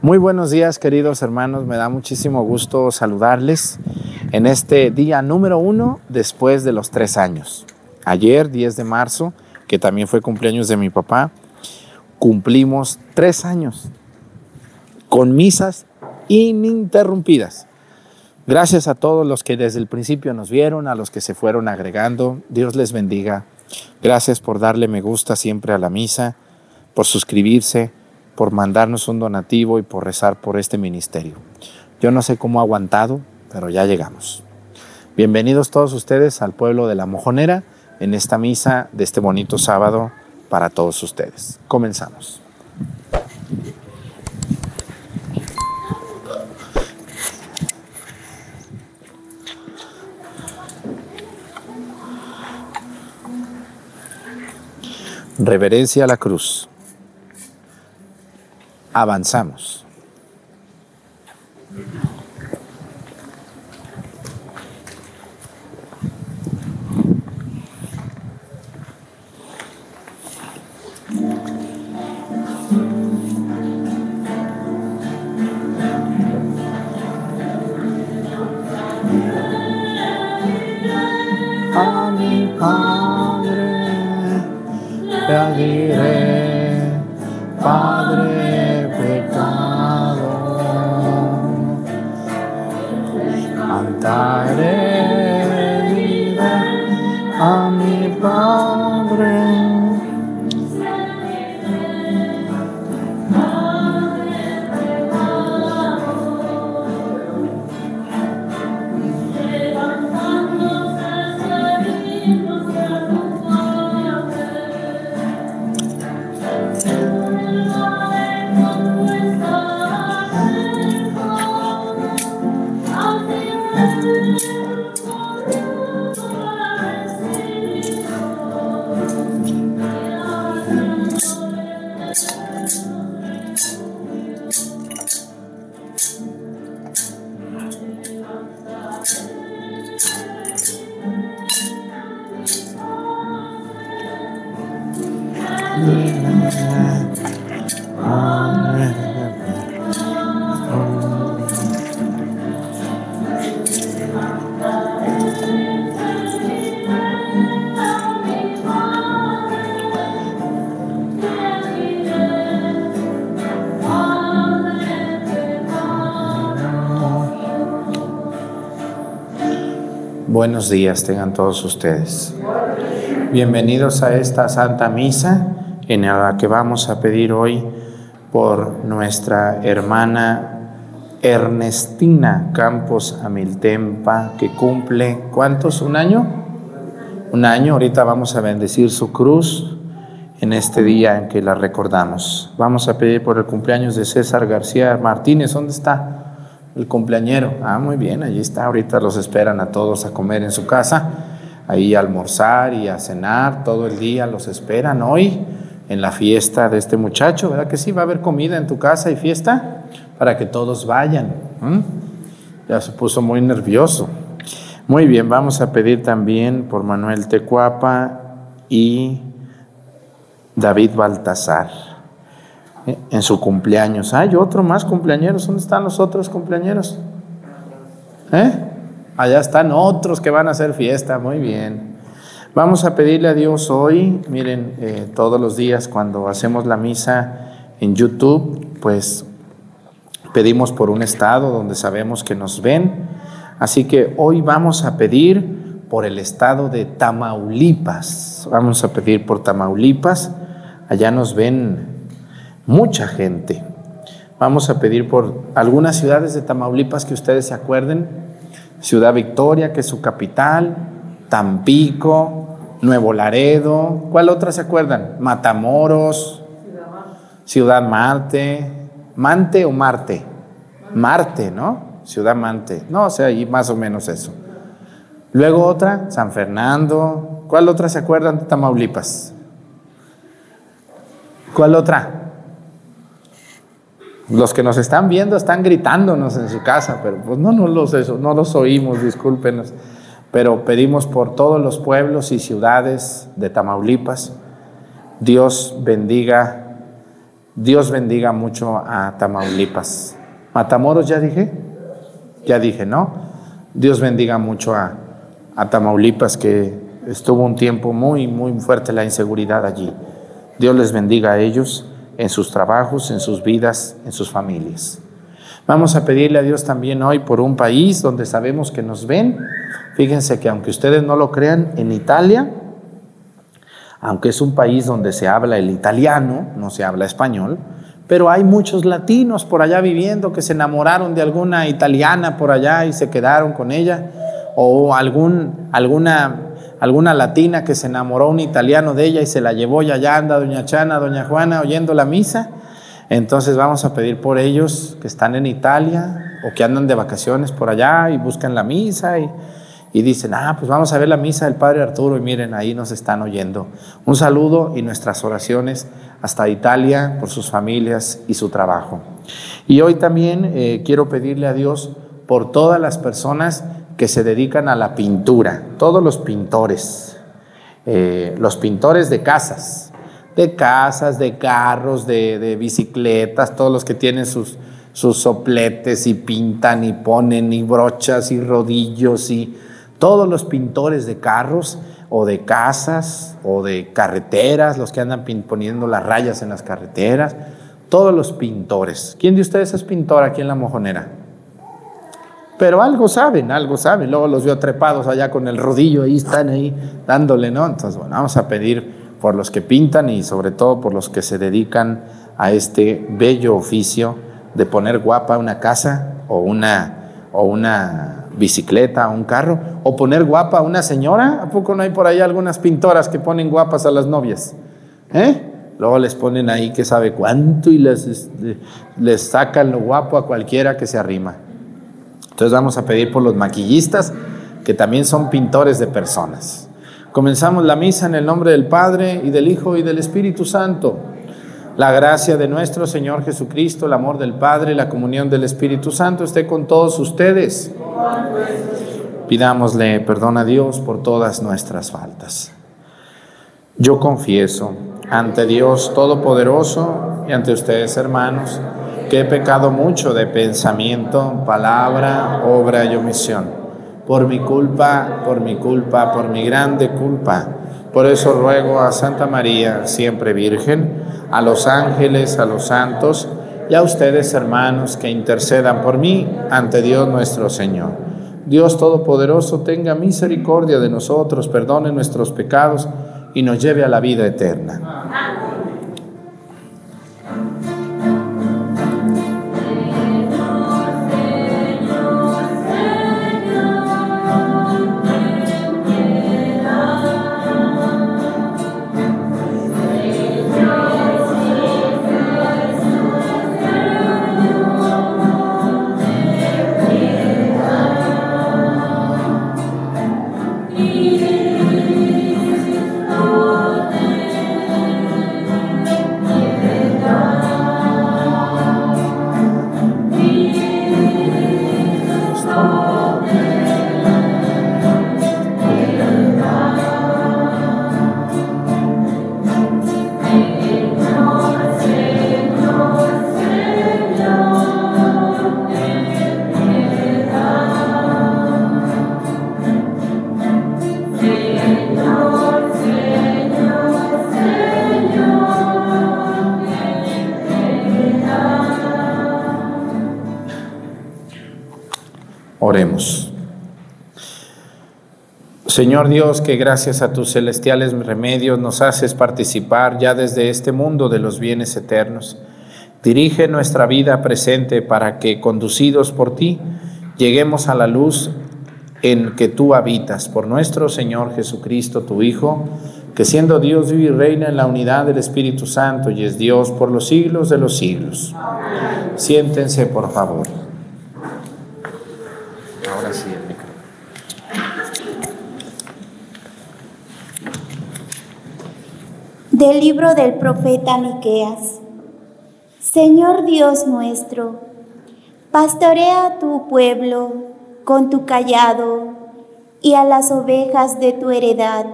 Muy buenos días, queridos hermanos. Me da muchísimo gusto saludarles en este día número uno después de los tres años. Ayer, 10 de marzo, que también fue cumpleaños de mi papá, cumplimos tres años con misas ininterrumpidas. Gracias a todos los que desde el principio nos vieron, a los que se fueron agregando. Dios les bendiga. Gracias por darle me gusta siempre a la misa, por suscribirse por mandarnos un donativo y por rezar por este ministerio. Yo no sé cómo ha aguantado, pero ya llegamos. Bienvenidos todos ustedes al pueblo de La Mojonera en esta misa de este bonito sábado para todos ustedes. Comenzamos. Reverencia a la cruz avanzamos. A Padre le diré, Padre cantaré vida a mi Padre. Buenos días tengan todos ustedes. Bienvenidos a esta Santa Misa en la que vamos a pedir hoy por nuestra hermana Ernestina Campos Amiltempa, que cumple, ¿cuántos? ¿Un año? Un año, ahorita vamos a bendecir su cruz en este día en que la recordamos. Vamos a pedir por el cumpleaños de César García Martínez, ¿dónde está? El cumpleañero. Ah, muy bien, allí está. Ahorita los esperan a todos a comer en su casa, ahí a almorzar y a cenar todo el día. Los esperan hoy en la fiesta de este muchacho, ¿verdad que sí? Va a haber comida en tu casa y fiesta para que todos vayan. Ya se puso muy nervioso. Muy bien, vamos a pedir también por Manuel Tecuapa y David Baltasar en su cumpleaños. Hay otro más cumpleañeros. ¿Dónde están los otros cumpleañeros? ¿Eh? Allá están otros que van a hacer fiesta. Muy bien. Vamos a pedirle a Dios hoy, miren, eh, todos los días cuando hacemos la misa en YouTube, pues pedimos por un estado donde sabemos que nos ven. Así que hoy vamos a pedir por el estado de Tamaulipas. Vamos a pedir por Tamaulipas. Allá nos ven mucha gente. Vamos a pedir por algunas ciudades de Tamaulipas que ustedes se acuerden. Ciudad Victoria, que es su capital, Tampico, Nuevo Laredo. ¿Cuál otra se acuerdan? Matamoros, Ciudad Marte. ¿Mante o Marte? Marte, ¿no? Ciudad Mante. No, o sea, ahí más o menos eso. Luego otra, San Fernando. ¿Cuál otra se acuerdan de Tamaulipas? ¿Cuál otra? Los que nos están viendo están gritándonos en su casa, pero pues no, no, los, no los oímos, discúlpenos. Pero pedimos por todos los pueblos y ciudades de Tamaulipas. Dios bendiga Dios bendiga mucho a Tamaulipas. Matamoros ya dije, ya dije, ¿no? Dios bendiga mucho a, a Tamaulipas que estuvo un tiempo muy, muy fuerte la inseguridad allí. Dios les bendiga a ellos en sus trabajos, en sus vidas, en sus familias. Vamos a pedirle a Dios también hoy por un país donde sabemos que nos ven. Fíjense que aunque ustedes no lo crean, en Italia, aunque es un país donde se habla el italiano, no se habla español, pero hay muchos latinos por allá viviendo que se enamoraron de alguna italiana por allá y se quedaron con ella, o algún, alguna alguna latina que se enamoró un italiano de ella y se la llevó y allá anda doña Chana, doña Juana oyendo la misa. Entonces vamos a pedir por ellos que están en Italia o que andan de vacaciones por allá y buscan la misa y, y dicen, ah, pues vamos a ver la misa del Padre Arturo y miren, ahí nos están oyendo. Un saludo y nuestras oraciones hasta Italia por sus familias y su trabajo. Y hoy también eh, quiero pedirle a Dios por todas las personas que se dedican a la pintura, todos los pintores, eh, los pintores de casas, de casas, de carros, de, bicicletas, todos los que tienen sus, sus sopletes y pintan y ponen y brochas y rodillos y todos los pintores de carros o de casas o de carreteras, los que andan poniendo las rayas en las carreteras, todos los pintores. ¿Quién de ustedes es pintor aquí en La Mojonera? Pero algo saben, algo saben. Luego los veo trepados allá con el rodillo, ahí están ahí dándole, ¿no? Entonces, bueno, vamos a pedir por los que pintan y sobre todo por los que se dedican a este bello oficio de poner guapa una casa o una, o una bicicleta, un carro, o poner guapa a una señora. ¿A poco no hay por ahí algunas pintoras que ponen guapas a las novias? ¿Eh? Luego les ponen ahí que sabe cuánto y les, este, les sacan lo guapo a cualquiera que se arrima. Entonces vamos a pedir por los maquillistas, que también son pintores de personas. Comenzamos la misa en el nombre del Padre y del Hijo y del Espíritu Santo. La gracia de nuestro Señor Jesucristo, el amor del Padre, la comunión del Espíritu Santo esté con todos ustedes. Pidámosle perdón a Dios por todas nuestras faltas. Yo confieso ante Dios Todopoderoso y ante ustedes, hermanos, que he pecado mucho de pensamiento, palabra, obra y omisión. Por mi culpa, por mi culpa, por mi grande culpa. Por eso ruego a Santa María, siempre Virgen, a los ángeles, a los santos y a ustedes, hermanos, que intercedan por mí ante Dios nuestro Señor. Dios Todopoderoso tenga misericordia de nosotros, perdone nuestros pecados y nos lleve a la vida eterna. Señor Dios, que gracias a tus celestiales remedios nos haces participar ya desde este mundo de los bienes eternos. Dirige nuestra vida presente para que, conducidos por ti, lleguemos a la luz en que tú habitas, por nuestro Señor Jesucristo, tu Hijo, que siendo Dios vive y reina en la unidad del Espíritu Santo y es Dios por los siglos de los siglos. Siéntense, por favor. Del libro del profeta Miqueas. Señor Dios nuestro, pastorea a tu pueblo con tu callado y a las ovejas de tu heredad,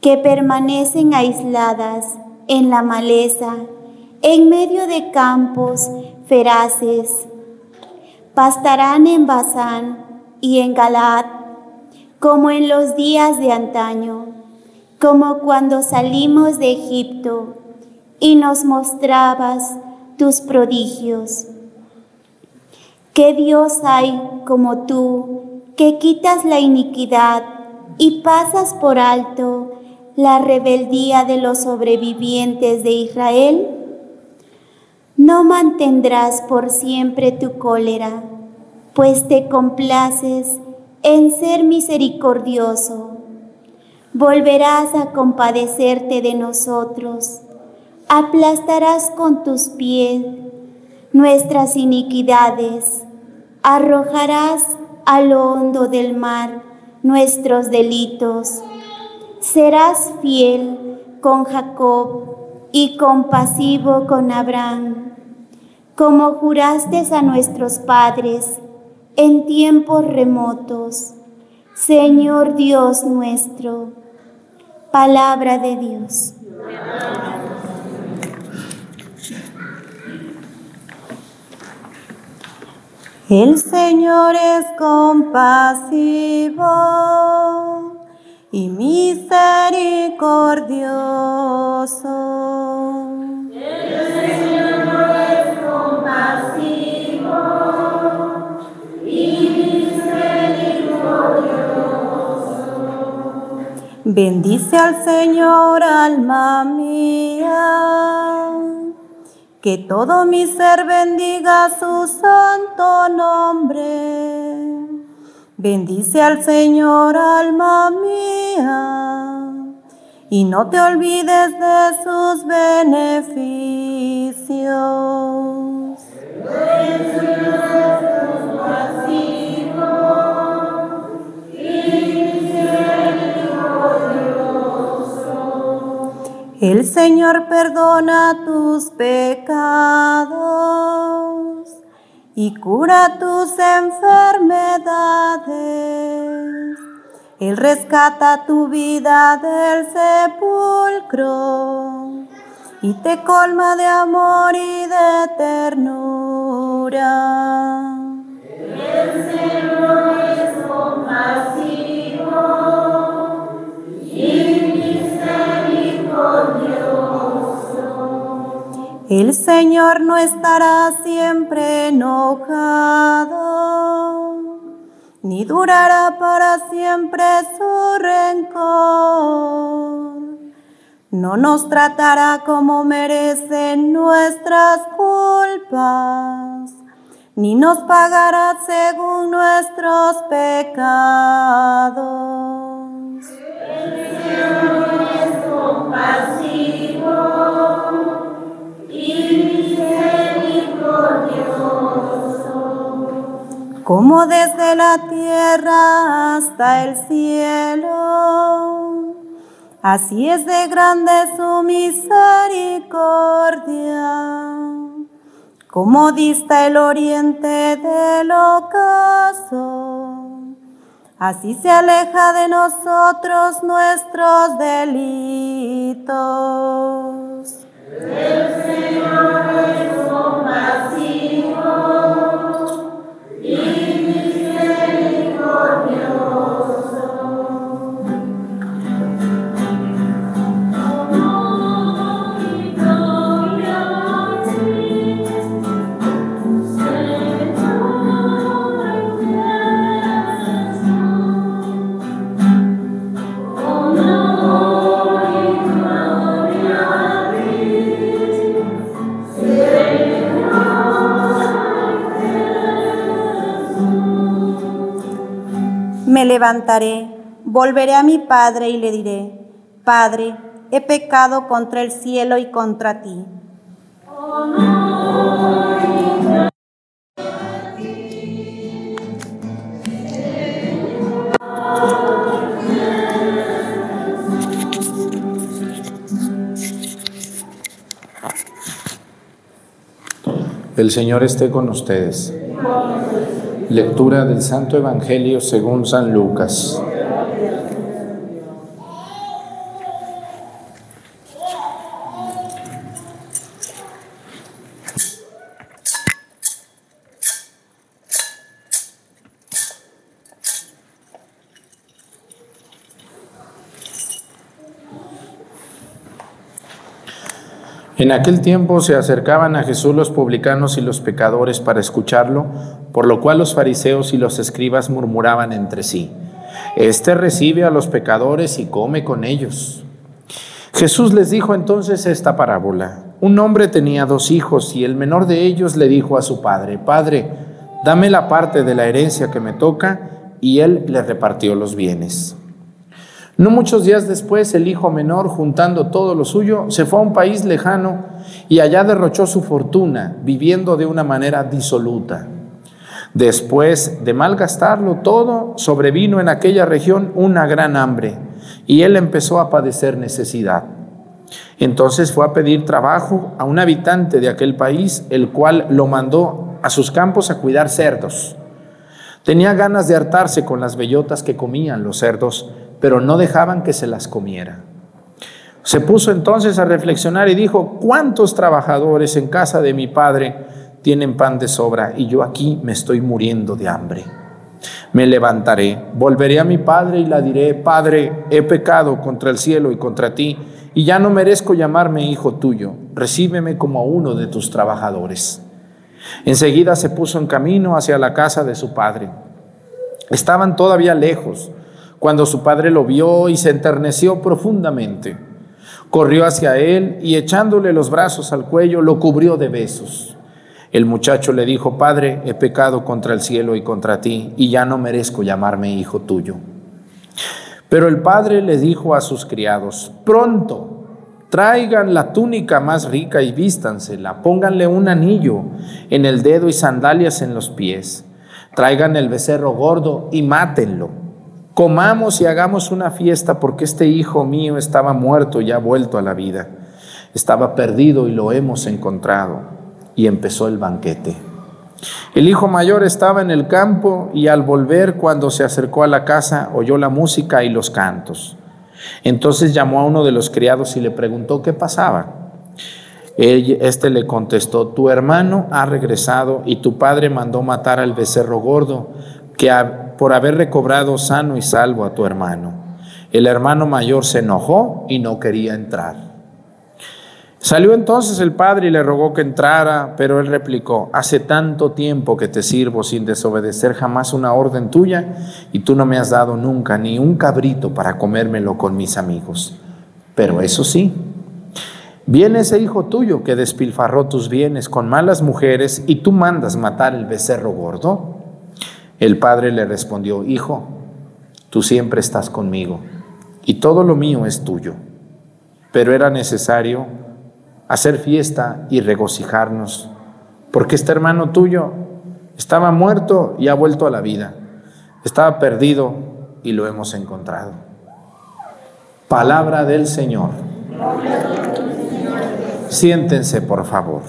que permanecen aisladas en la maleza en medio de campos feraces. Pastarán en Bazán y en Galad, como en los días de antaño, como cuando salimos de Egipto y nos mostrabas tus prodigios. ¿Qué Dios hay como tú, que quitas la iniquidad y pasas por alto la rebeldía de los sobrevivientes de Israel? No mantendrás por siempre tu cólera, pues te complaces en ser misericordioso. Volverás a compadecerte de nosotros, aplastarás con tus pies nuestras iniquidades, arrojarás a lo hondo del mar nuestros delitos. Serás fiel con Jacob y compasivo con Abraham, como juraste a nuestros padres en tiempos remotos. Señor Dios nuestro, palabra de Dios. El Señor es compasivo y misericordioso. Bendice al Señor, alma mía que todo mi ser bendiga su santo nombre. Bendice al Señor, alma mía, y no te olvides de sus beneficios. El Señor perdona tus pecados y cura tus enfermedades. Él rescata tu vida del sepulcro y te colma de amor y de ternura. El Señor es compasivo. El Señor no estará siempre enojado, ni durará para siempre su rencor. No nos tratará como merecen nuestras culpas, ni nos pagará según nuestros pecados. El Señor es compasivo como desde la tierra hasta el cielo. Así es de grande su misericordia, como dista el oriente del ocaso. Así se aleja de nosotros nuestros delitos. El Señor es y levantaré, volveré a mi Padre y le diré, Padre, he pecado contra el cielo y contra ti. El Señor esté con ustedes. Lectura del Santo Evangelio según San Lucas. En aquel tiempo se acercaban a Jesús los publicanos y los pecadores para escucharlo, por lo cual los fariseos y los escribas murmuraban entre sí, Este recibe a los pecadores y come con ellos. Jesús les dijo entonces esta parábola. Un hombre tenía dos hijos y el menor de ellos le dijo a su padre, Padre, dame la parte de la herencia que me toca, y él le repartió los bienes. No muchos días después, el hijo menor, juntando todo lo suyo, se fue a un país lejano y allá derrochó su fortuna, viviendo de una manera disoluta. Después de malgastarlo todo, sobrevino en aquella región una gran hambre y él empezó a padecer necesidad. Entonces fue a pedir trabajo a un habitante de aquel país, el cual lo mandó a sus campos a cuidar cerdos. Tenía ganas de hartarse con las bellotas que comían los cerdos, pero no dejaban que se las comiera. Se puso entonces a reflexionar y dijo, ¿cuántos trabajadores en casa de mi padre tienen pan de sobra y yo aquí me estoy muriendo de hambre? Me levantaré, volveré a mi padre y la diré, Padre, he pecado contra el cielo y contra ti, y ya no merezco llamarme hijo tuyo, recíbeme como uno de tus trabajadores. Enseguida se puso en camino hacia la casa de su padre. Estaban todavía lejos cuando su padre lo vio y se enterneció profundamente. Corrió hacia él y echándole los brazos al cuello lo cubrió de besos. El muchacho le dijo, Padre, he pecado contra el cielo y contra ti, y ya no merezco llamarme hijo tuyo. Pero el padre le dijo a sus criados, pronto, traigan la túnica más rica y vístansela, pónganle un anillo en el dedo y sandalias en los pies, traigan el becerro gordo y mátenlo comamos y hagamos una fiesta porque este hijo mío estaba muerto y ha vuelto a la vida. Estaba perdido y lo hemos encontrado. Y empezó el banquete. El hijo mayor estaba en el campo y al volver cuando se acercó a la casa oyó la música y los cantos. Entonces llamó a uno de los criados y le preguntó qué pasaba. Este le contestó, tu hermano ha regresado y tu padre mandó matar al becerro gordo que por haber recobrado sano y salvo a tu hermano. El hermano mayor se enojó y no quería entrar. Salió entonces el padre y le rogó que entrara, pero él replicó, hace tanto tiempo que te sirvo sin desobedecer jamás una orden tuya y tú no me has dado nunca ni un cabrito para comérmelo con mis amigos. Pero eso sí, viene ese hijo tuyo que despilfarró tus bienes con malas mujeres y tú mandas matar el becerro gordo. El padre le respondió, Hijo, tú siempre estás conmigo y todo lo mío es tuyo. Pero era necesario hacer fiesta y regocijarnos, porque este hermano tuyo estaba muerto y ha vuelto a la vida. Estaba perdido y lo hemos encontrado. Palabra del Señor. Siéntense, por favor.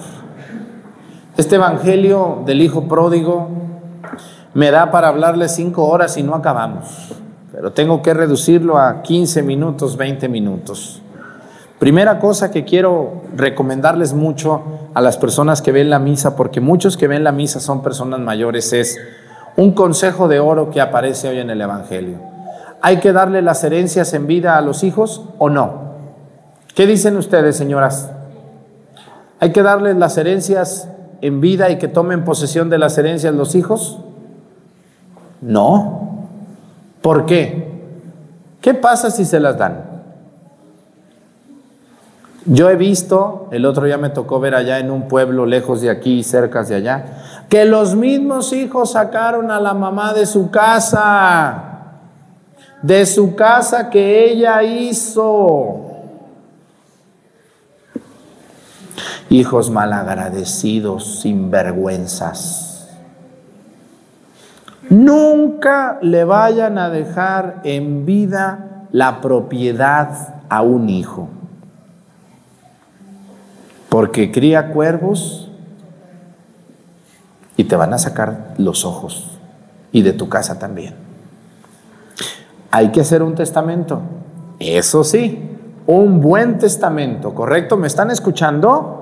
Este Evangelio del Hijo Pródigo me da para hablarles cinco horas y no acabamos, pero tengo que reducirlo a 15 minutos, 20 minutos. Primera cosa que quiero recomendarles mucho a las personas que ven la misa, porque muchos que ven la misa son personas mayores, es un consejo de oro que aparece hoy en el Evangelio. ¿Hay que darle las herencias en vida a los hijos o no? ¿Qué dicen ustedes, señoras? ¿Hay que darles las herencias en vida y que tomen posesión de las herencias los hijos? No. ¿Por qué? ¿Qué pasa si se las dan? Yo he visto, el otro día me tocó ver allá en un pueblo lejos de aquí, cerca de allá, que los mismos hijos sacaron a la mamá de su casa, de su casa que ella hizo. Hijos malagradecidos, sinvergüenzas. Nunca le vayan a dejar en vida la propiedad a un hijo, porque cría cuervos y te van a sacar los ojos y de tu casa también. Hay que hacer un testamento, eso sí, un buen testamento, ¿correcto? ¿Me están escuchando?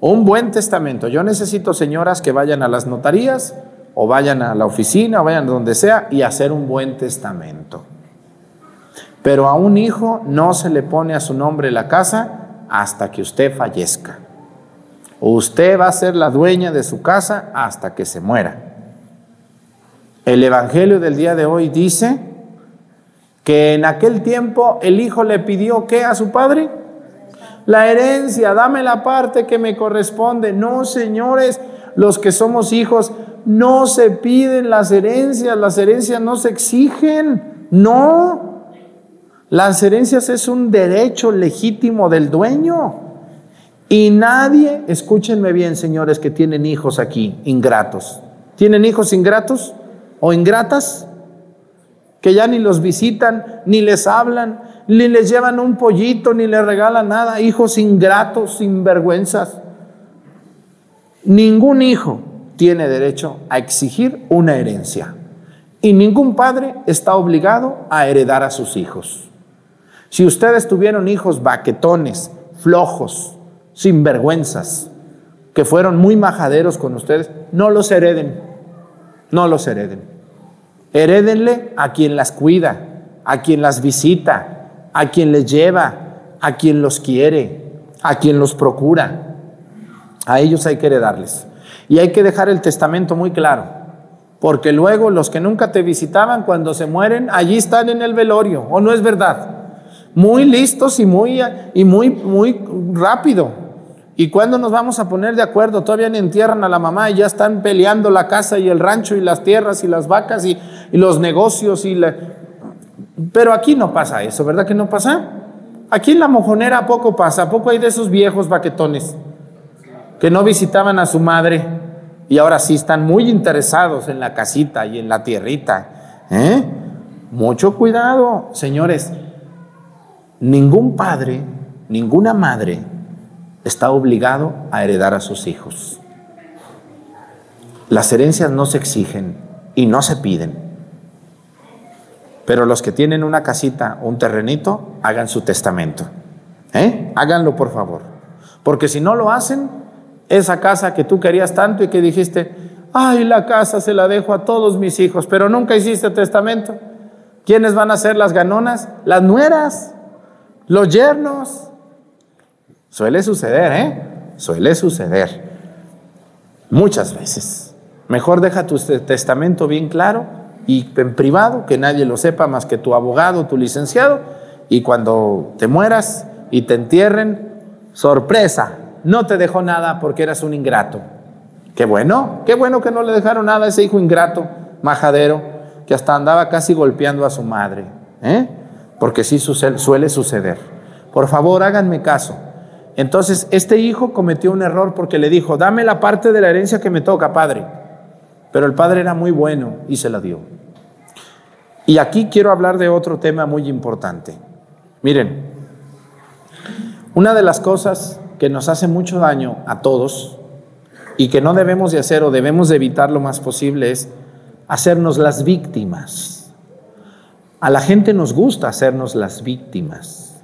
Un buen testamento. Yo necesito señoras que vayan a las notarías o vayan a la oficina, o vayan donde sea y hacer un buen testamento. Pero a un hijo no se le pone a su nombre la casa hasta que usted fallezca. Usted va a ser la dueña de su casa hasta que se muera. El Evangelio del día de hoy dice que en aquel tiempo el hijo le pidió qué a su padre? La herencia, dame la parte que me corresponde. No, señores, los que somos hijos, no se piden las herencias, las herencias no se exigen, no. Las herencias es un derecho legítimo del dueño. Y nadie, escúchenme bien, señores, que tienen hijos aquí, ingratos. ¿Tienen hijos ingratos o ingratas? Que ya ni los visitan, ni les hablan, ni les llevan un pollito, ni les regalan nada. Hijos ingratos, sinvergüenzas. Ningún hijo tiene derecho a exigir una herencia. Y ningún padre está obligado a heredar a sus hijos. Si ustedes tuvieron hijos baquetones, flojos, sinvergüenzas, que fueron muy majaderos con ustedes, no los hereden, no los hereden. Herédenle a quien las cuida, a quien las visita, a quien les lleva, a quien los quiere, a quien los procura. A ellos hay que heredarles. Y hay que dejar el testamento muy claro, porque luego los que nunca te visitaban cuando se mueren, allí están en el velorio, ¿o no es verdad? Muy listos y muy, y muy, muy rápido. ¿Y cuándo nos vamos a poner de acuerdo? Todavía ni entierran a la mamá y ya están peleando la casa y el rancho y las tierras y las vacas y, los negocios y la... Pero aquí no pasa eso, ¿verdad que no pasa? Aquí en la mojonera poco pasa, poco hay de esos viejos baquetones que no visitaban a su madre y ahora sí están muy interesados en la casita y en la tierrita. ¿eh? Mucho cuidado, señores. Ningún padre, ninguna madre está obligado a heredar a sus hijos. Las herencias no se exigen y no se piden. Pero los que tienen una casita o un terrenito, hagan su testamento. ¿Eh? Háganlo por favor. Porque si no lo hacen, esa casa que tú querías tanto y que dijiste, ay, la casa se la dejo a todos mis hijos, pero nunca hiciste testamento. ¿Quiénes van a ser las ganonas? Las nueras, los yernos. Suele suceder, ¿eh? Suele suceder. Muchas veces. Mejor deja tu testamento bien claro y en privado, que nadie lo sepa más que tu abogado, tu licenciado, y cuando te mueras y te entierren, sorpresa, no te dejó nada porque eras un ingrato. Qué bueno, qué bueno que no le dejaron nada a ese hijo ingrato, majadero, que hasta andaba casi golpeando a su madre, ¿eh? porque sí suele suceder. Por favor, háganme caso. Entonces, este hijo cometió un error porque le dijo, dame la parte de la herencia que me toca, padre. Pero el padre era muy bueno y se la dio. Y aquí quiero hablar de otro tema muy importante. Miren, una de las cosas que nos hace mucho daño a todos y que no debemos de hacer o debemos de evitar lo más posible es hacernos las víctimas. A la gente nos gusta hacernos las víctimas.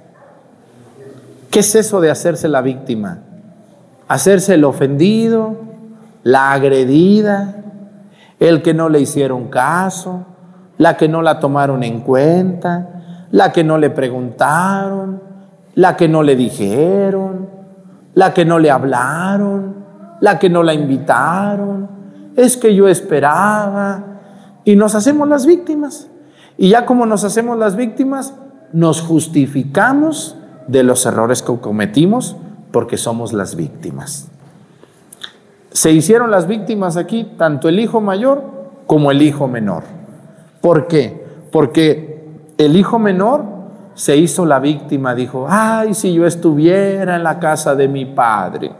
¿Qué es eso de hacerse la víctima? Hacerse el ofendido, la agredida, el que no le hicieron caso, la que no la tomaron en cuenta, la que no le preguntaron, la que no le dijeron, la que no le hablaron, la que no la invitaron. Es que yo esperaba. Y nos hacemos las víctimas. Y ya como nos hacemos las víctimas, nos justificamos de los errores que cometimos porque somos las víctimas. Se hicieron las víctimas aquí tanto el hijo mayor como el hijo menor. ¿Por qué? Porque el hijo menor se hizo la víctima, dijo, ay, si yo estuviera en la casa de mi padre,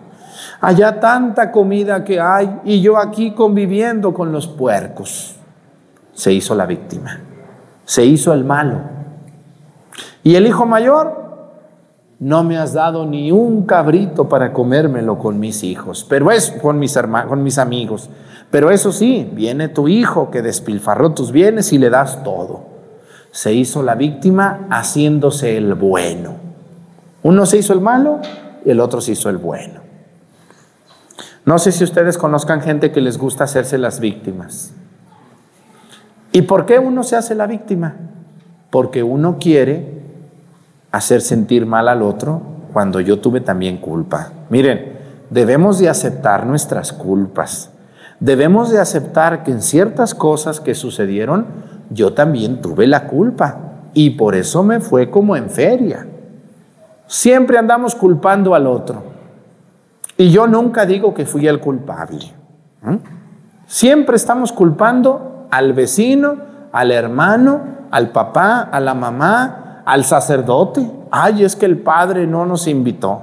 allá tanta comida que hay y yo aquí conviviendo con los puercos. Se hizo la víctima, se hizo el malo. Y el hijo mayor, no me has dado ni un cabrito para comérmelo con mis hijos, pero es con mis hermanos, con mis amigos. Pero eso sí, viene tu hijo que despilfarró tus bienes y le das todo. Se hizo la víctima haciéndose el bueno. Uno se hizo el malo y el otro se hizo el bueno. No sé si ustedes conozcan gente que les gusta hacerse las víctimas. ¿Y por qué uno se hace la víctima? Porque uno quiere hacer sentir mal al otro cuando yo tuve también culpa. Miren, debemos de aceptar nuestras culpas. Debemos de aceptar que en ciertas cosas que sucedieron, yo también tuve la culpa. Y por eso me fue como en feria. Siempre andamos culpando al otro. Y yo nunca digo que fui el culpable. Siempre estamos culpando al vecino, al hermano, al papá, a la mamá, al sacerdote. Ay, es que el padre no nos invitó.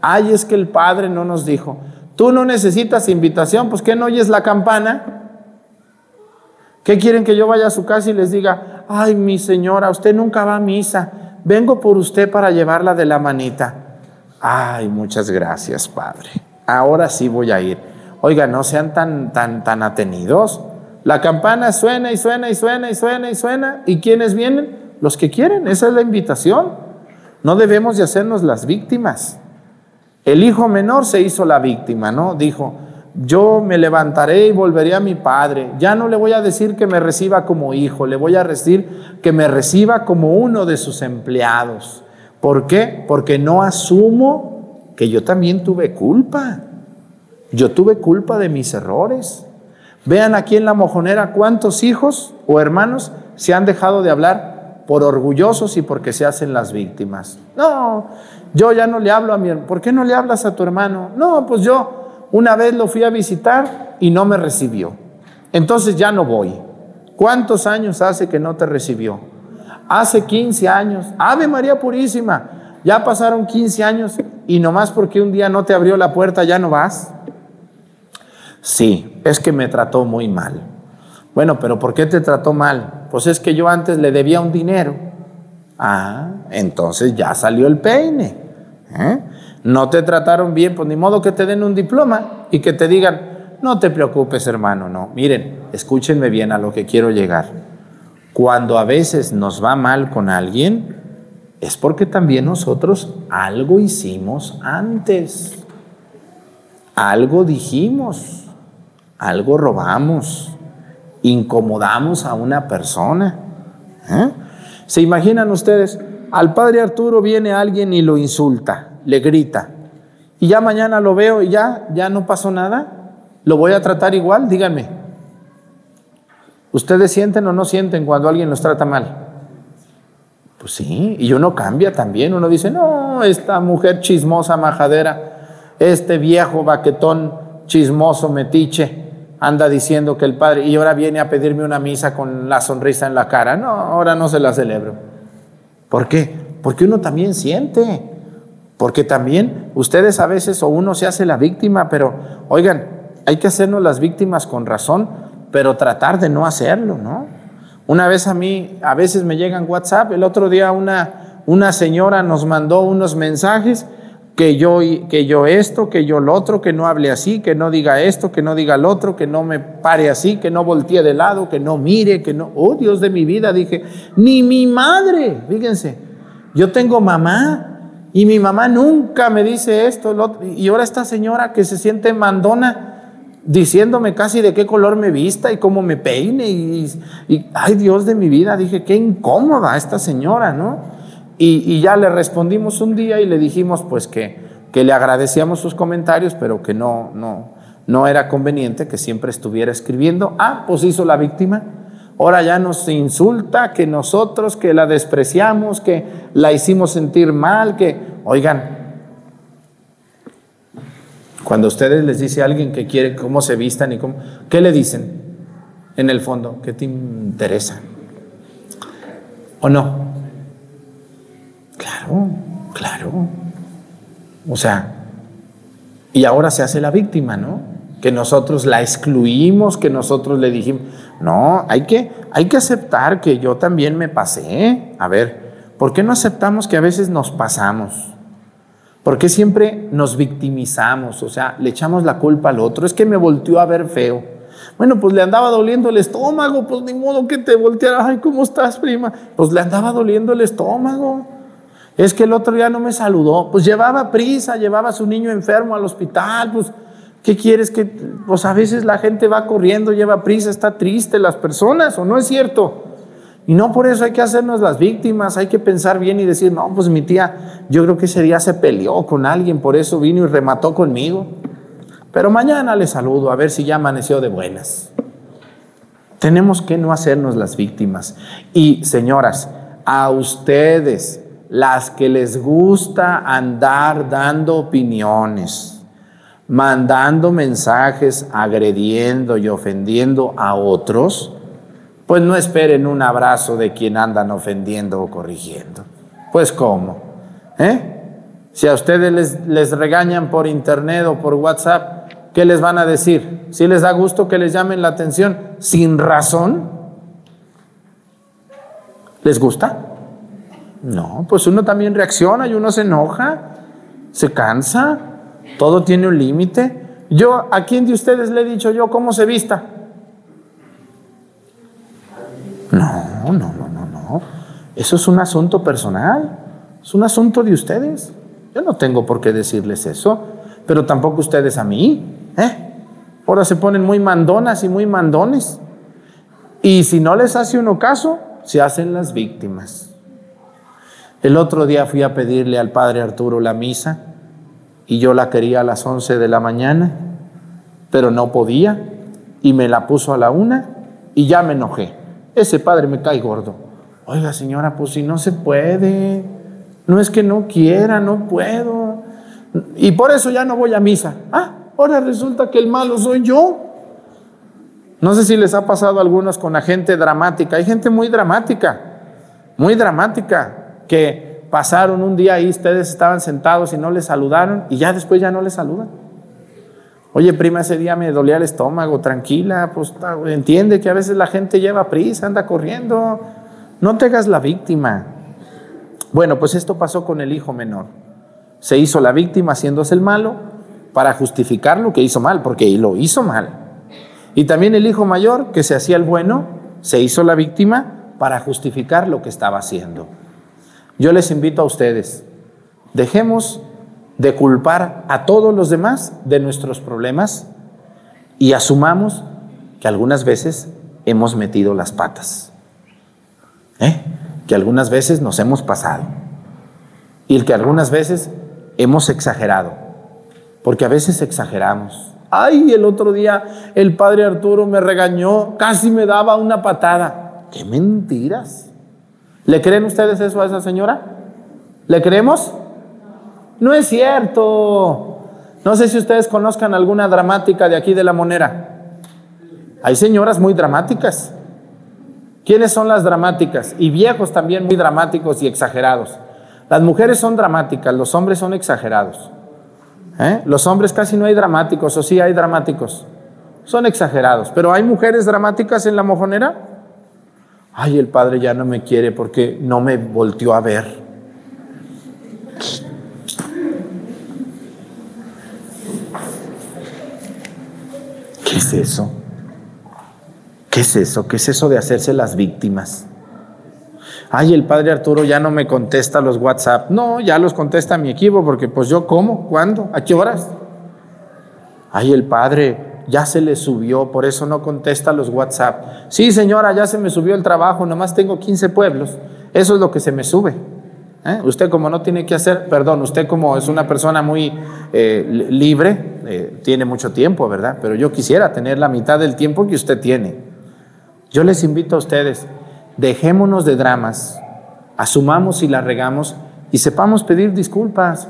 Ay, es que el padre no nos dijo. Tú no necesitas invitación, pues ¿qué no oyes la campana? ¿Qué quieren que yo vaya a su casa y les diga, ay, mi señora, usted nunca va a misa, vengo por usted para llevarla de la manita? Ay, muchas gracias, padre. Ahora sí voy a ir. Oiga, no sean tan, tan, tan atenidos. La campana suena y suena y suena y suena y suena. ¿Y quiénes vienen? Los que quieren. Esa es la invitación. No debemos de hacernos las víctimas. El hijo menor se hizo la víctima, ¿no? Dijo, yo me levantaré y volveré a mi padre. Ya no le voy a decir que me reciba como hijo, le voy a decir que me reciba como uno de sus empleados. ¿Por qué? Porque no asumo que yo también tuve culpa. Yo tuve culpa de mis errores. Vean aquí en la mojonera cuántos hijos o hermanos se han dejado de hablar por orgullosos y porque se hacen las víctimas. No, yo ya no le hablo a mi hermano. ¿Por qué no le hablas a tu hermano? No, pues yo una vez lo fui a visitar y no me recibió. Entonces ya no voy. ¿Cuántos años hace que no te recibió? Hace 15 años. Ave María Purísima. Ya pasaron 15 años y nomás porque un día no te abrió la puerta ya no vas. Sí, es que me trató muy mal. Bueno, pero ¿por qué te trató mal? Pues es que yo antes le debía un dinero. Ah, entonces ya salió el peine. ¿eh? No te trataron bien, pues ni modo que te den un diploma y que te digan, no te preocupes hermano, no. Miren, escúchenme bien a lo que quiero llegar. Cuando a veces nos va mal con alguien, es porque también nosotros algo hicimos antes. Algo dijimos, algo robamos, incomodamos a una persona. ¿eh? ¿Se imaginan ustedes? Al padre Arturo viene alguien y lo insulta, le grita. Y ya mañana lo veo y ya, ya no pasó nada. ¿Lo voy a tratar igual? Díganme. ¿Ustedes sienten o no sienten cuando alguien los trata mal? Pues sí, y uno cambia también. Uno dice, no, esta mujer chismosa, majadera, este viejo baquetón chismoso, metiche, anda diciendo que el padre, y ahora viene a pedirme una misa con la sonrisa en la cara. No, ahora no se la celebro. ¿Por qué? Porque uno también siente. Porque también ustedes a veces o uno se hace la víctima, pero oigan, hay que hacernos las víctimas con razón, pero tratar de no hacerlo, ¿no? Una vez a mí, a veces me llegan WhatsApp, el otro día una, una señora nos mandó unos mensajes que yo, que yo esto, que yo lo otro, que no hable así, que no diga esto, que no diga lo otro, que no me pare así, que no voltee de lado, que no mire, que no, oh Dios de mi vida, dije, ni mi madre, fíjense, yo tengo mamá y mi mamá nunca me dice esto, y ahora esta señora que se siente mandona, diciéndome casi de qué color me vista y cómo me peine, y, y ay Dios de mi vida, dije, qué incómoda esta señora, ¿no? Y, ya le respondimos un día y le dijimos pues que, que le agradecíamos sus comentarios, pero que no, no, no era conveniente que siempre estuviera escribiendo. Ah, pues hizo la víctima. Ahora ya nos insulta que nosotros, que la despreciamos, que la hicimos sentir mal, que, oigan, cuando ustedes les dice a alguien que quiere cómo se vistan y cómo, ¿qué le dicen? En el fondo, ¿qué te interesa? ¿O no? Claro, claro. O sea, y ahora se hace la víctima, ¿no? Que nosotros la excluimos, que nosotros le dijimos, no, hay que, hay que aceptar que yo también me pasé. A ver, ¿por qué no aceptamos que a veces nos pasamos? ¿Por qué siempre nos victimizamos? O sea, le echamos la culpa al otro. Es que me volteó a ver feo. Bueno, pues le andaba doliendo el estómago, pues ni modo que te volteara. Ay, ¿cómo estás, prima? Pues le andaba doliendo el estómago. Es que el otro día no me saludó. Pues llevaba prisa, llevaba a su niño enfermo al hospital. Pues, ¿qué quieres que.? Pues a veces la gente va corriendo, lleva prisa, está triste las personas, ¿o no es cierto? Y no por eso hay que hacernos las víctimas, hay que pensar bien y decir, no, pues mi tía, yo creo que ese día se peleó con alguien, por eso vino y remató conmigo. Pero mañana le saludo a ver si ya amaneció de buenas. Tenemos que no hacernos las víctimas. Y señoras, a ustedes, las que les gusta andar dando opiniones, mandando mensajes, agrediendo y ofendiendo a otros, pues no esperen un abrazo de quien andan ofendiendo o corrigiendo. Pues cómo, ¿eh? Si a ustedes les, les regañan por internet o por WhatsApp, ¿qué les van a decir? Si les da gusto que les llamen la atención sin razón, ¿les gusta? No, pues uno también reacciona y uno se enoja, se cansa, todo tiene un límite. Yo, ¿a quién de ustedes le he dicho yo cómo se vista? No, no, no, no, no. Eso es un asunto personal, es un asunto de ustedes. Yo no tengo por qué decirles eso, pero tampoco ustedes a mí. ¿eh? Ahora se ponen muy mandonas y muy mandones. Y si no les hace uno caso, se hacen las víctimas. El otro día fui a pedirle al padre Arturo la misa y yo la quería a las 11 de la mañana, pero no podía y me la puso a la una y ya me enojé. Ese padre me cae gordo. Oiga señora, pues si no se puede, no es que no quiera, no puedo. Y por eso ya no voy a misa. Ah, ahora resulta que el malo soy yo. No sé si les ha pasado a algunos con la gente dramática. Hay gente muy dramática, muy dramática que pasaron un día ahí, ustedes estaban sentados y no les saludaron y ya después ya no les saludan. Oye, prima, ese día me dolía el estómago, tranquila, pues entiende que a veces la gente lleva prisa, anda corriendo, no te hagas la víctima. Bueno, pues esto pasó con el hijo menor. Se hizo la víctima haciéndose el malo para justificar lo que hizo mal, porque lo hizo mal. Y también el hijo mayor, que se hacía el bueno, se hizo la víctima para justificar lo que estaba haciendo. Yo les invito a ustedes, dejemos de culpar a todos los demás de nuestros problemas y asumamos que algunas veces hemos metido las patas, ¿eh? que algunas veces nos hemos pasado y que algunas veces hemos exagerado, porque a veces exageramos. Ay, el otro día el padre Arturo me regañó, casi me daba una patada. ¡Qué mentiras! ¿Le creen ustedes eso a esa señora? ¿Le creemos? No es cierto. No sé si ustedes conozcan alguna dramática de aquí de la monera. Hay señoras muy dramáticas. ¿Quiénes son las dramáticas? Y viejos también muy dramáticos y exagerados. Las mujeres son dramáticas, los hombres son exagerados. ¿Eh? Los hombres casi no hay dramáticos, o sí hay dramáticos. Son exagerados. Pero hay mujeres dramáticas en la mojonera ay, el padre ya no me quiere porque no me volteó a ver. ¿Qué es eso? ¿Qué es eso? ¿Qué es eso de hacerse las víctimas? Ay, el padre Arturo ya no me contesta los WhatsApp. No, ya los contesta mi equipo porque pues yo cómo, ¿cuándo? ¿A qué horas? Ay, el padre ya se le subió, por eso no contesta los WhatsApp. Sí, señora, ya se me subió el trabajo, nomás tengo 15 pueblos. Eso es lo que se me sube. ¿Eh? Usted como no tiene que hacer, perdón, usted como es una persona muy eh, libre, eh, tiene mucho tiempo, ¿verdad? Pero yo quisiera tener la mitad del tiempo que usted tiene. Yo les invito a ustedes, dejémonos de dramas, asumamos si la regamos y sepamos pedir disculpas.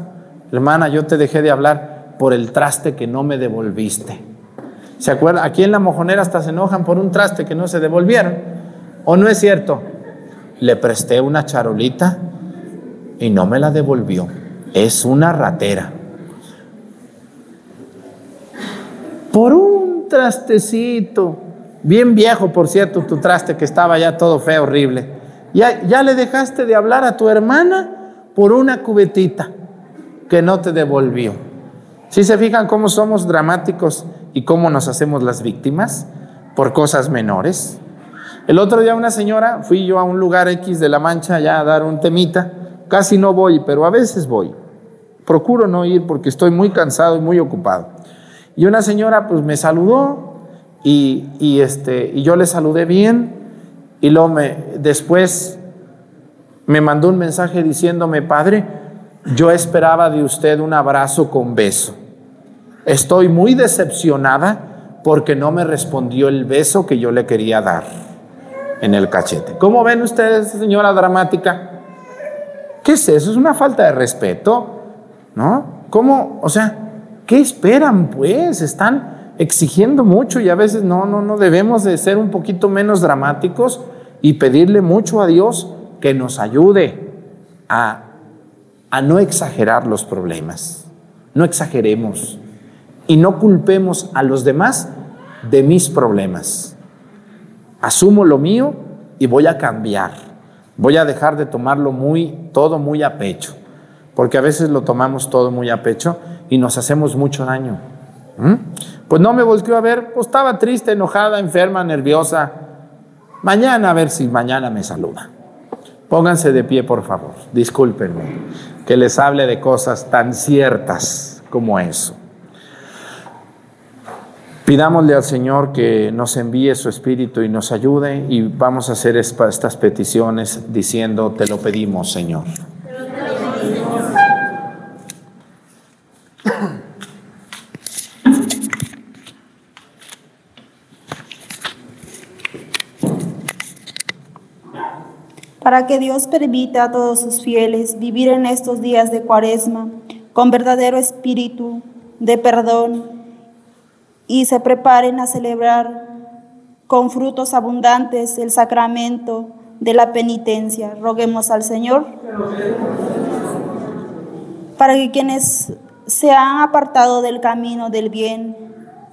Hermana, yo te dejé de hablar por el traste que no me devolviste. ¿Se acuerdan? Aquí en la mojonera hasta se enojan por un traste que no se devolvieron. ¿O no es cierto? Le presté una charolita y no me la devolvió. Es una ratera. Por un trastecito, bien viejo, por cierto, tu traste que estaba ya todo feo, horrible. Ya, ya le dejaste de hablar a tu hermana por una cubetita que no te devolvió. Si se fijan cómo somos dramáticos y cómo nos hacemos las víctimas por cosas menores. El otro día una señora, fui yo a un lugar X de La Mancha ya a dar un temita, casi no voy, pero a veces voy. Procuro no ir porque estoy muy cansado y muy ocupado. Y una señora pues me saludó y, y, este, y yo le saludé bien Y luego me, después me mandó un mensaje diciéndome, Padre, yo esperaba de usted un abrazo con beso. Estoy muy decepcionada porque no me respondió el beso que yo le quería dar en el cachete. ¿Cómo ven ustedes, señora dramática? ¿Qué es eso? Es una falta de respeto, ¿no? ¿Cómo? O sea, ¿qué esperan pues? Están exigiendo mucho y a veces no, no, no debemos de ser un poquito menos dramáticos y pedirle mucho a Dios que nos ayude a, a no exagerar los problemas. No exageremos y no culpemos a los demás de mis problemas. Asumo lo mío y voy a cambiar. Voy a dejar de tomarlo muy, todo muy a pecho, porque a veces lo tomamos todo muy a pecho y nos hacemos mucho daño. ¿Mm? Pues no me volvió a ver, pues estaba triste, enojada, enferma, nerviosa. Mañana a ver si mañana me saluda. Pónganse de pie, por favor. Discúlpenme que les hable de cosas tan ciertas como eso. Pidámosle al Señor que nos envíe su Espíritu y nos ayude y vamos a hacer estas peticiones diciendo, te lo pedimos, Señor. Para que Dios permita a todos sus fieles vivir en estos días de cuaresma con verdadero espíritu de perdón y se preparen a celebrar con frutos abundantes el sacramento de la penitencia. Roguemos al Señor para que quienes se han apartado del camino del bien,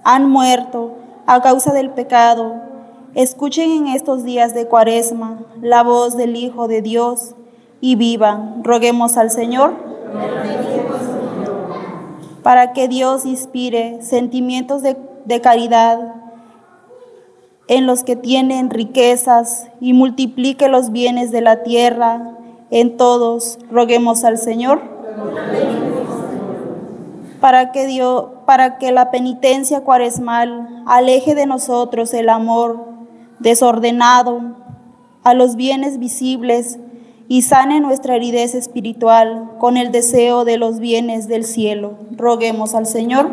han muerto a causa del pecado, escuchen en estos días de cuaresma la voz del Hijo de Dios y vivan. Roguemos al Señor para que Dios inspire sentimientos de, de, caridad en los que tienen riquezas y multiplique los bienes de la tierra en todos. Roguemos al Señor para que Dios, para que la penitencia cuaresmal aleje de nosotros el amor desordenado a los bienes visibles y sane nuestra heridez espiritual con el deseo de los bienes del cielo. Roguemos al Señor.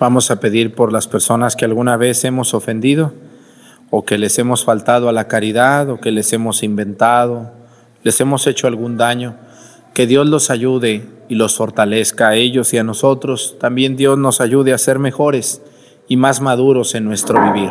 Vamos a pedir por las personas que alguna vez hemos ofendido o que les hemos faltado a la caridad o que les hemos inventado, les hemos hecho algún daño. Que Dios los ayude y los fortalezca a ellos y a nosotros. También Dios nos ayude a ser mejores y más maduros en nuestro vivir.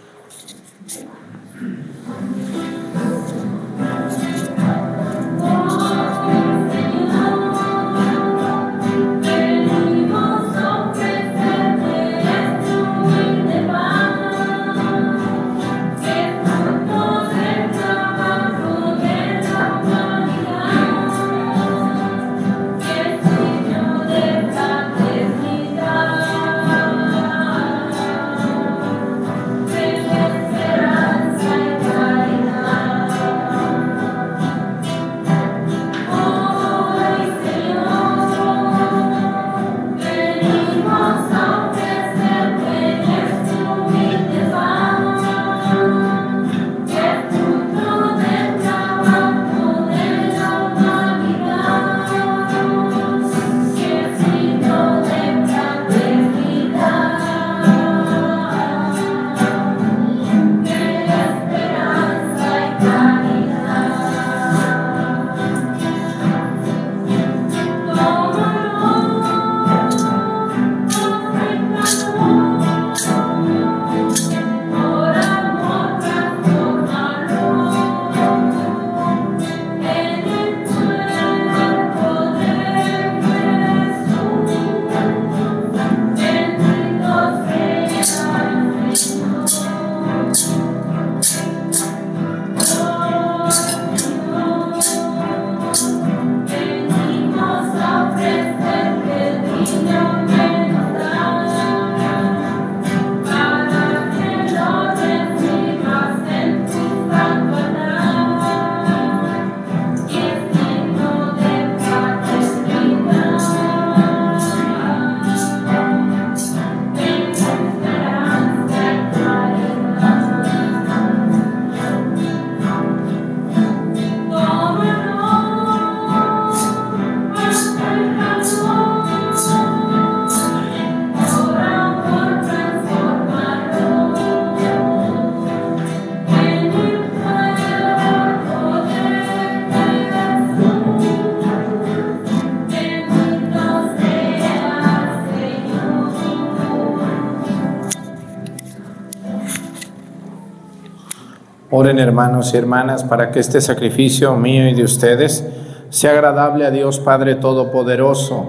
Hermanos y hermanas para que este sacrificio mío y de ustedes sea agradable a Dios Padre Todopoderoso.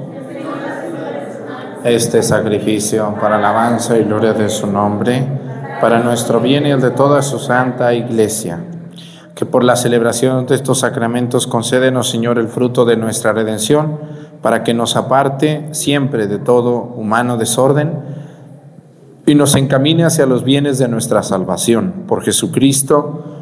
Este sacrificio para alabanza y gloria de su nombre, para nuestro bien y el de toda su santa iglesia. Que por la celebración de estos sacramentos concédenos, Señor, el fruto de nuestra redención, para que nos aparte siempre de todo humano desorden y nos encamine hacia los bienes de nuestra salvación. Por Jesucristo,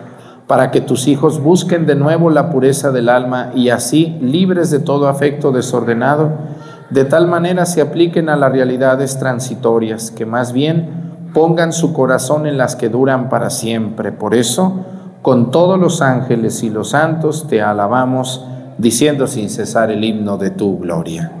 para que tus hijos busquen de nuevo la pureza del alma y así, libres de todo afecto desordenado, de tal manera se apliquen a las realidades transitorias, que más bien pongan su corazón en las que duran para siempre. Por eso, con todos los ángeles y los santos te alabamos, diciendo sin cesar el himno de tu gloria.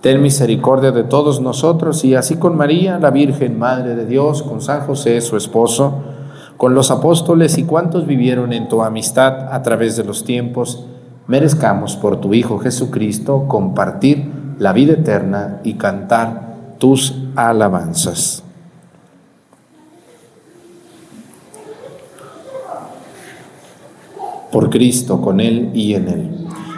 Ten misericordia de todos nosotros y así con María, la Virgen Madre de Dios, con San José, su esposo, con los apóstoles y cuantos vivieron en tu amistad a través de los tiempos, merezcamos por tu Hijo Jesucristo compartir la vida eterna y cantar tus alabanzas. Por Cristo, con Él y en Él.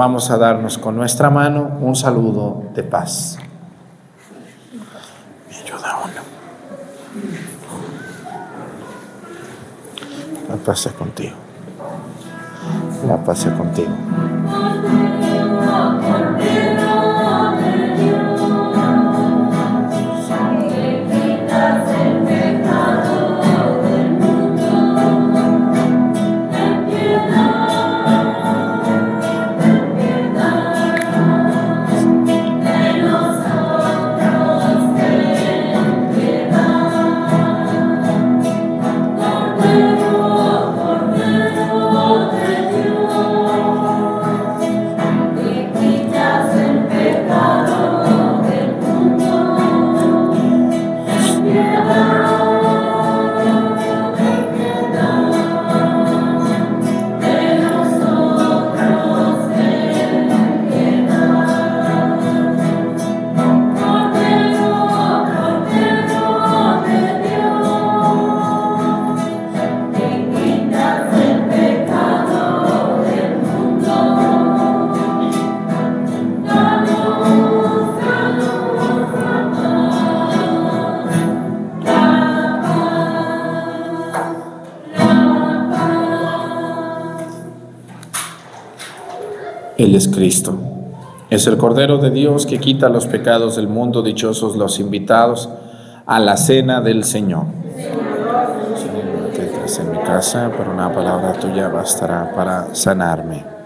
vamos a darnos con nuestra mano un saludo de paz. Me ayuda uno. La paz sea contigo. La paz sea contigo. Es Cristo. Es el Cordero de Dios que quita los pecados del mundo, dichosos los invitados a la cena del Señor. Señor, que estás en mi casa, pero una palabra tuya bastará para sanarme.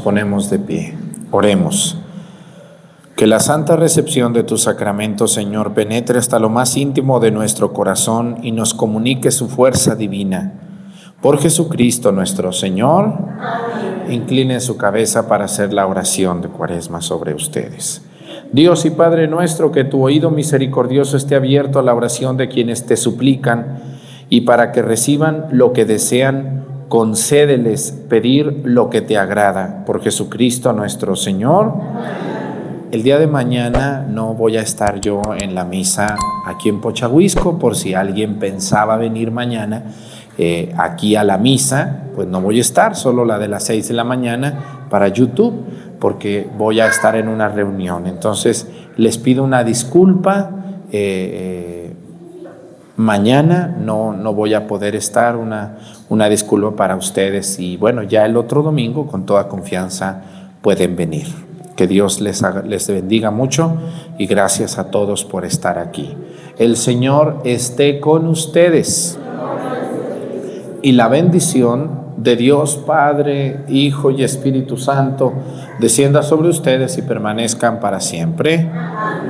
Ponemos de pie. Oremos. Que la santa recepción de tu sacramento, Señor, penetre hasta lo más íntimo de nuestro corazón y nos comunique su fuerza divina. Por Jesucristo nuestro Señor, incline su cabeza para hacer la oración de cuaresma sobre ustedes. Dios y Padre nuestro, que tu oído misericordioso esté abierto a la oración de quienes te suplican y para que reciban lo que desean, concédeles pedir lo que te agrada. Por Jesucristo nuestro Señor. El día de mañana no voy a estar yo en la misa aquí en Pochahuisco, por si alguien pensaba venir mañana eh, aquí a la misa, pues no voy a estar, solo la de las seis de la mañana para YouTube, porque voy a estar en una reunión. Entonces les pido una disculpa. Eh, mañana no, no voy a poder estar, una, una disculpa para ustedes y bueno, ya el otro domingo con toda confianza pueden venir. Que Dios les, les bendiga mucho y gracias a todos por estar aquí. El Señor esté con ustedes. Y la bendición de Dios Padre, Hijo y Espíritu Santo descienda sobre ustedes y permanezcan para siempre.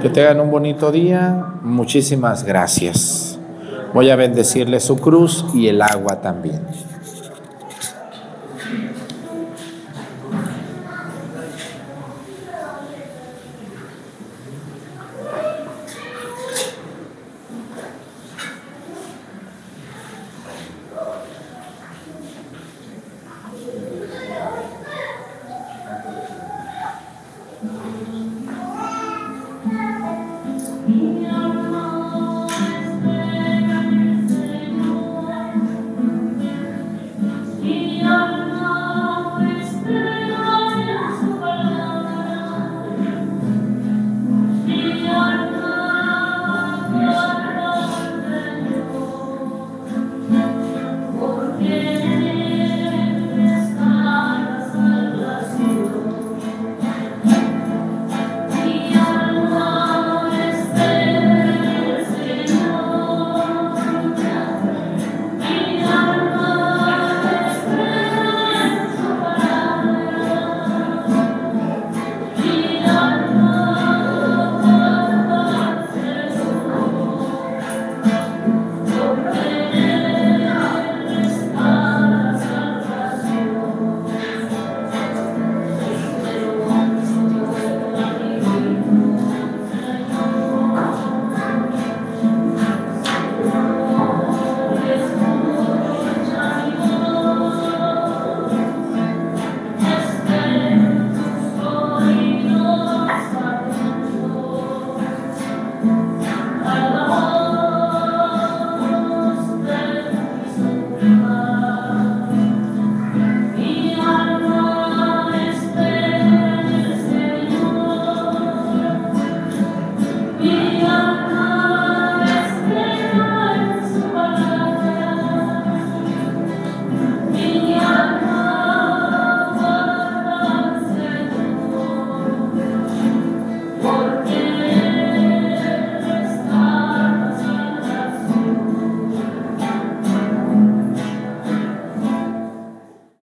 Que tengan un bonito día. Muchísimas gracias. Voy a bendecirle su cruz y el agua también.